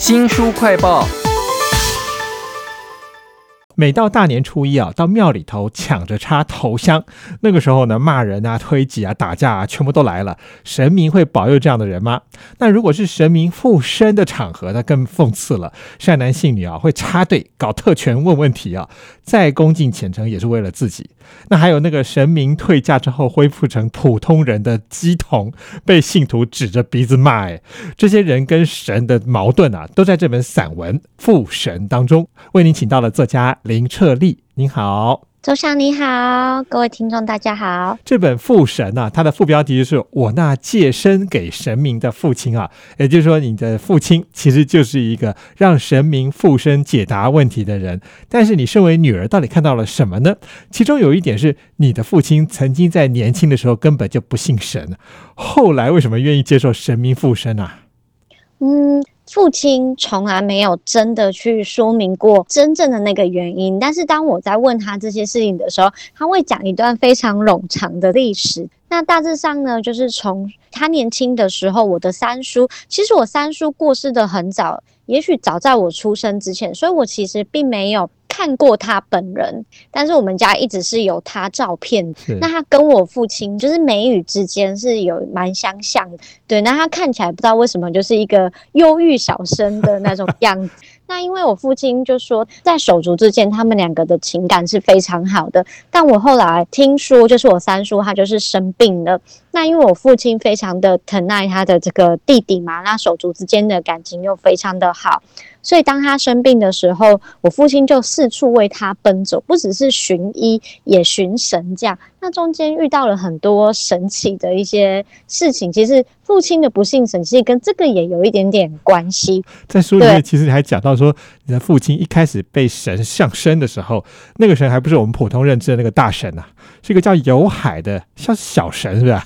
新书快报。每到大年初一啊，到庙里头抢着插头香，那个时候呢，骂人啊、推挤啊、打架啊，全部都来了。神明会保佑这样的人吗？那如果是神明附身的场合，那更讽刺了。善男信女啊，会插队搞特权问问题啊，再恭敬虔诚也是为了自己。那还有那个神明退驾之后恢复成普通人的鸡童，被信徒指着鼻子骂。哎，这些人跟神的矛盾啊，都在这本散文《附神》当中。为您请到了作家。林彻利，您好，周翔你好，各位听众大家好。这本《父神》啊，它的副标题就是“我那借身给神明的父亲”啊，也就是说，你的父亲其实就是一个让神明附身解答问题的人。但是，你身为女儿，到底看到了什么呢？其中有一点是，你的父亲曾经在年轻的时候根本就不信神，后来为什么愿意接受神明附身啊？嗯。父亲从来没有真的去说明过真正的那个原因，但是当我在问他这些事情的时候，他会讲一段非常冗长的历史。那大致上呢，就是从他年轻的时候，我的三叔，其实我三叔过世的很早，也许早在我出生之前，所以我其实并没有。看过他本人，但是我们家一直是有他照片。那他跟我父亲就是眉宇之间是有蛮相像的，对。那他看起来不知道为什么就是一个忧郁小生的那种样子。那因为我父亲就说，在手足之间，他们两个的情感是非常好的。但我后来听说，就是我三叔他就是生病了。那因为我父亲非常的疼爱他的这个弟弟嘛，那手足之间的感情又非常的好。所以当他生病的时候，我父亲就四处为他奔走，不只是寻医，也寻神这样。那中间遇到了很多神奇的一些事情。其实父亲的不幸神奇跟这个也有一点点关系。在书里面，其实你还讲到说，你的父亲一开始被神上身的时候，那个神还不是我们普通认知的那个大神呐，是一个叫有海的，像小神，是不是？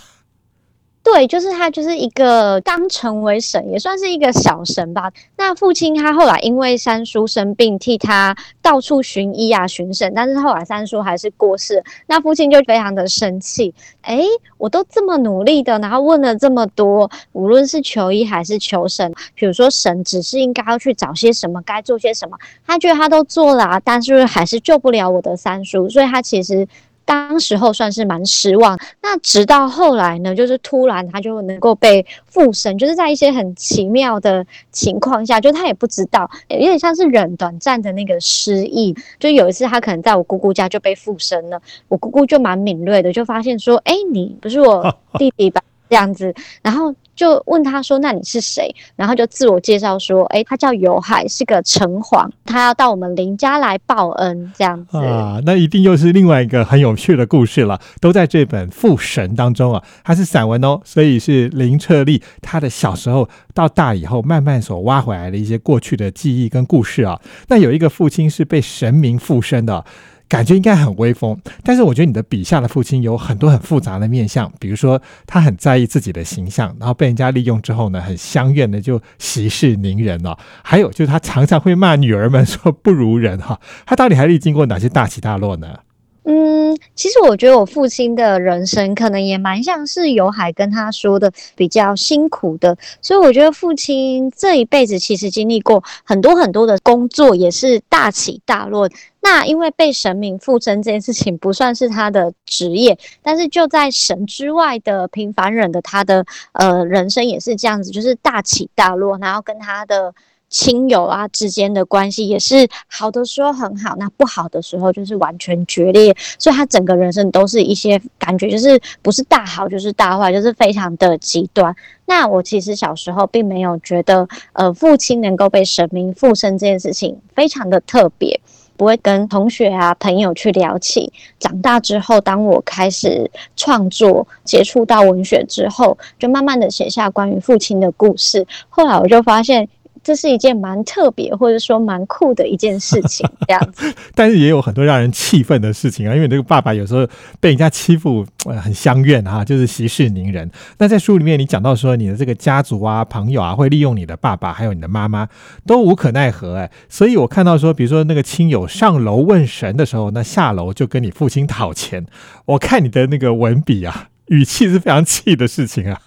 对，就是他，就是一个刚成为神，也算是一个小神吧。那父亲他后来因为三叔生病，替他到处寻医啊，寻神，但是后来三叔还是过世，那父亲就非常的生气。哎，我都这么努力的，然后问了这么多，无论是求医还是求神，比如说神只是应该要去找些什么，该做些什么，他觉得他都做了，但是还是救不了我的三叔，所以他其实。当时候算是蛮失望，那直到后来呢，就是突然他就能够被附身，就是在一些很奇妙的情况下，就他也不知道，有点像是人短暂的那个失忆。就有一次他可能在我姑姑家就被附身了，我姑姑就蛮敏锐的，就发现说，哎，你不是我弟弟吧？这样子，然后。就问他说：“那你是谁？”然后就自我介绍说：“哎，他叫尤海，是个城隍，他要到我们林家来报恩。”这样子啊，那一定又是另外一个很有趣的故事了，都在这本《父神》当中啊。它是散文哦，所以是林彻利他的小时候到大以后慢慢所挖回来的一些过去的记忆跟故事啊。那有一个父亲是被神明附身的。感觉应该很威风，但是我觉得你的笔下的父亲有很多很复杂的面相，比如说他很在意自己的形象，然后被人家利用之后呢，很相怨的就息事宁人了。还有就是他常常会骂女儿们说不如人哈，他到底还历经过哪些大起大落呢？嗯，其实我觉得我父亲的人生可能也蛮像是有海跟他说的比较辛苦的，所以我觉得父亲这一辈子其实经历过很多很多的工作，也是大起大落。那因为被神明附身这件事情不算是他的职业，但是就在神之外的平凡人的他的呃人生也是这样子，就是大起大落，然后跟他的。亲友啊之间的关系也是好的时候很好，那不好的时候就是完全决裂，所以他整个人生都是一些感觉，就是不是大好就是大坏，就是非常的极端。那我其实小时候并没有觉得，呃，父亲能够被神明附身这件事情非常的特别，不会跟同学啊朋友去聊起。长大之后，当我开始创作、接触到文学之后，就慢慢的写下关于父亲的故事。后来我就发现。这是一件蛮特别，或者说蛮酷的一件事情，这样子。但是也有很多让人气愤的事情啊，因为这个爸爸有时候被人家欺负，很相怨啊，就是息事宁人。那在书里面，你讲到说你的这个家族啊、朋友啊，会利用你的爸爸，还有你的妈妈，都无可奈何哎。所以我看到说，比如说那个亲友上楼问神的时候，那下楼就跟你父亲讨钱。我看你的那个文笔啊，语气是非常气的事情啊。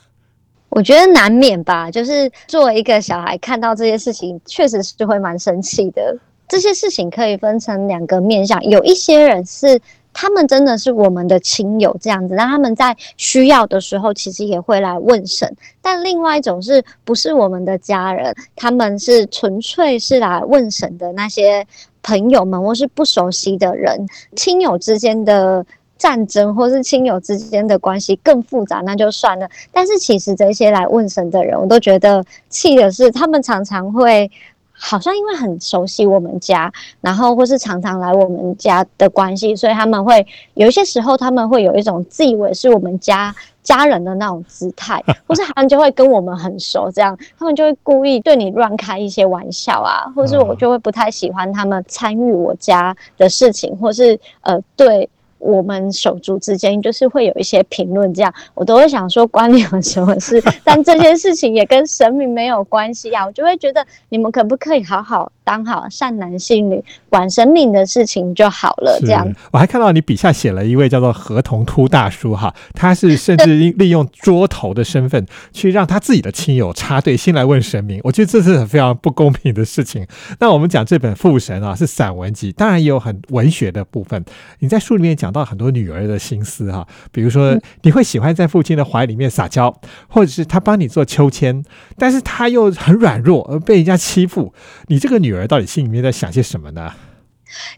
我觉得难免吧，就是作为一个小孩，看到这些事情，确实是会蛮生气的。这些事情可以分成两个面向，有一些人是他们真的是我们的亲友这样子，那他们在需要的时候，其实也会来问神；但另外一种是不是我们的家人，他们是纯粹是来问神的那些朋友们，或是不熟悉的人，亲友之间的。战争或是亲友之间的关系更复杂，那就算了。但是其实这些来问神的人，我都觉得气的是，他们常常会好像因为很熟悉我们家，然后或是常常来我们家的关系，所以他们会有一些时候他们会有一种自以为是我们家家人的那种姿态，或是他们就会跟我们很熟，这样他们就会故意对你乱开一些玩笑啊，或是我就会不太喜欢他们参与我家的事情，或是呃对。我们手足之间就是会有一些评论，这样我都会想说关你们什么事？但这件事情也跟神明没有关系啊，我就会觉得你们可不可以好好当好善男信女，管神明的事情就好了。这样，我还看到你笔下写了一位叫做合同秃大叔哈，他是甚至利用桌头的身份去让他自己的亲友插队先来问神明，我觉得这是很非常不公平的事情。那我们讲这本《父神》啊，是散文集，当然也有很文学的部分。你在书里面讲。讲到很多女儿的心思哈，比如说你会喜欢在父亲的怀里面撒娇，或者是他帮你做秋千，但是他又很软弱而被人家欺负，你这个女儿到底心里面在想些什么呢？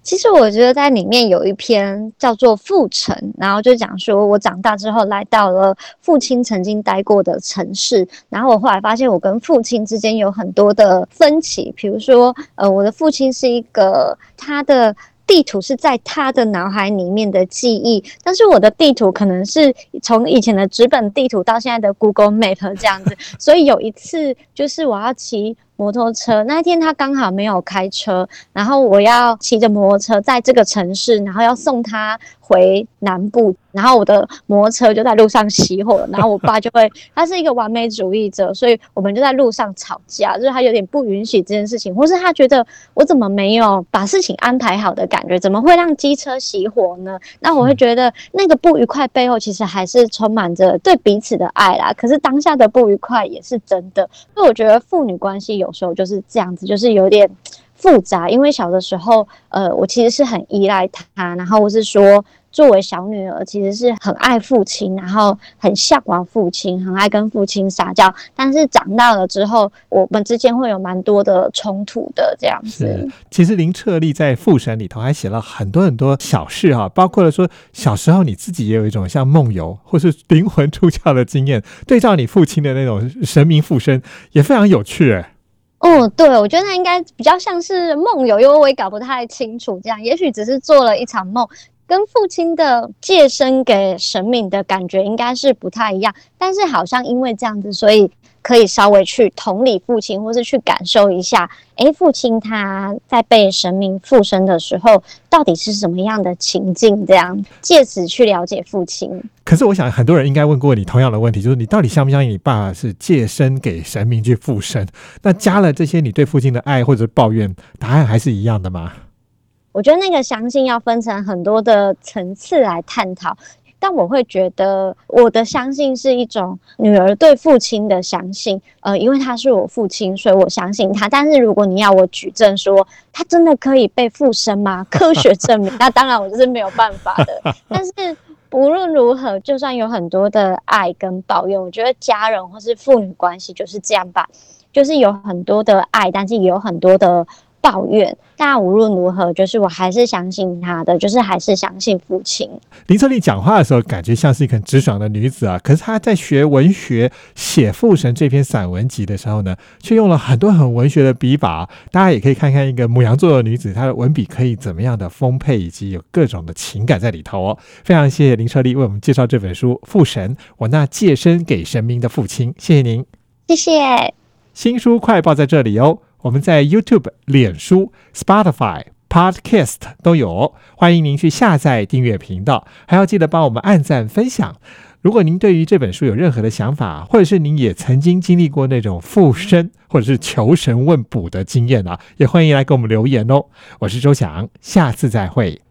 其实我觉得在里面有一篇叫做《父城》，然后就讲说我长大之后来到了父亲曾经待过的城市，然后我后来发现我跟父亲之间有很多的分歧，比如说呃，我的父亲是一个他的。地图是在他的脑海里面的记忆，但是我的地图可能是从以前的纸本地图到现在的 Google Map 这样子，所以有一次就是我要骑摩托车，那一天他刚好没有开车，然后我要骑着摩托车在这个城市，然后要送他回南部。然后我的摩托车就在路上熄火了，然后我爸就会，他是一个完美主义者，所以我们就在路上吵架，就是他有点不允许这件事情，或是他觉得我怎么没有把事情安排好的感觉，怎么会让机车熄火呢？那我会觉得那个不愉快背后其实还是充满着对彼此的爱啦。可是当下的不愉快也是真的，所以我觉得父女关系有时候就是这样子，就是有点复杂。因为小的时候，呃，我其实是很依赖他，然后我是说。作为小女儿，其实是很爱父亲，然后很向往父亲，很爱跟父亲撒娇。但是长大了之后，我们之间会有蛮多的冲突的这样子。其实林彻立在《父神》里头还写了很多很多小事哈，包括了说小时候你自己也有一种像梦游或是灵魂出窍的经验，对照你父亲的那种神明附身，也非常有趣哎。哦，对，我觉得那应该比较像是梦游，因为我也搞不太清楚这样，也许只是做了一场梦。跟父亲的借身给神明的感觉应该是不太一样，但是好像因为这样子，所以可以稍微去同理父亲，或是去感受一下，哎，父亲他在被神明附身的时候，到底是什么样的情境？这样借此去了解父亲。可是我想很多人应该问过你同样的问题，就是你到底相不相信你爸爸是借身给神明去附身？那加了这些你对父亲的爱或者抱怨，答案还是一样的吗？我觉得那个相信要分成很多的层次来探讨，但我会觉得我的相信是一种女儿对父亲的相信，呃，因为他是我父亲，所以我相信他。但是如果你要我举证说他真的可以被附身吗？科学证明，那当然我就是没有办法的。但是不论如何，就算有很多的爱跟抱怨，我觉得家人或是父女关系就是这样吧，就是有很多的爱，但是也有很多的。抱怨，但无论如何，就是我还是相信他的，就是还是相信父亲。林策丽讲话的时候，感觉像是一个很直爽的女子啊。可是她在学文学、写《父神》这篇散文集的时候呢，却用了很多很文学的笔法。大家也可以看看一个母羊座的女子，她的文笔可以怎么样的丰沛，以及有各种的情感在里头哦。非常谢谢林策丽为我们介绍这本书《父神》，我那借身给神明的父亲。谢谢您，谢谢。新书快报在这里哦。我们在 YouTube、脸书、Spotify、Podcast 都有，欢迎您去下载订阅频道，还要记得帮我们按赞分享。如果您对于这本书有任何的想法，或者是您也曾经经历过那种附身或者是求神问卜的经验啊，也欢迎来给我们留言哦。我是周翔，下次再会。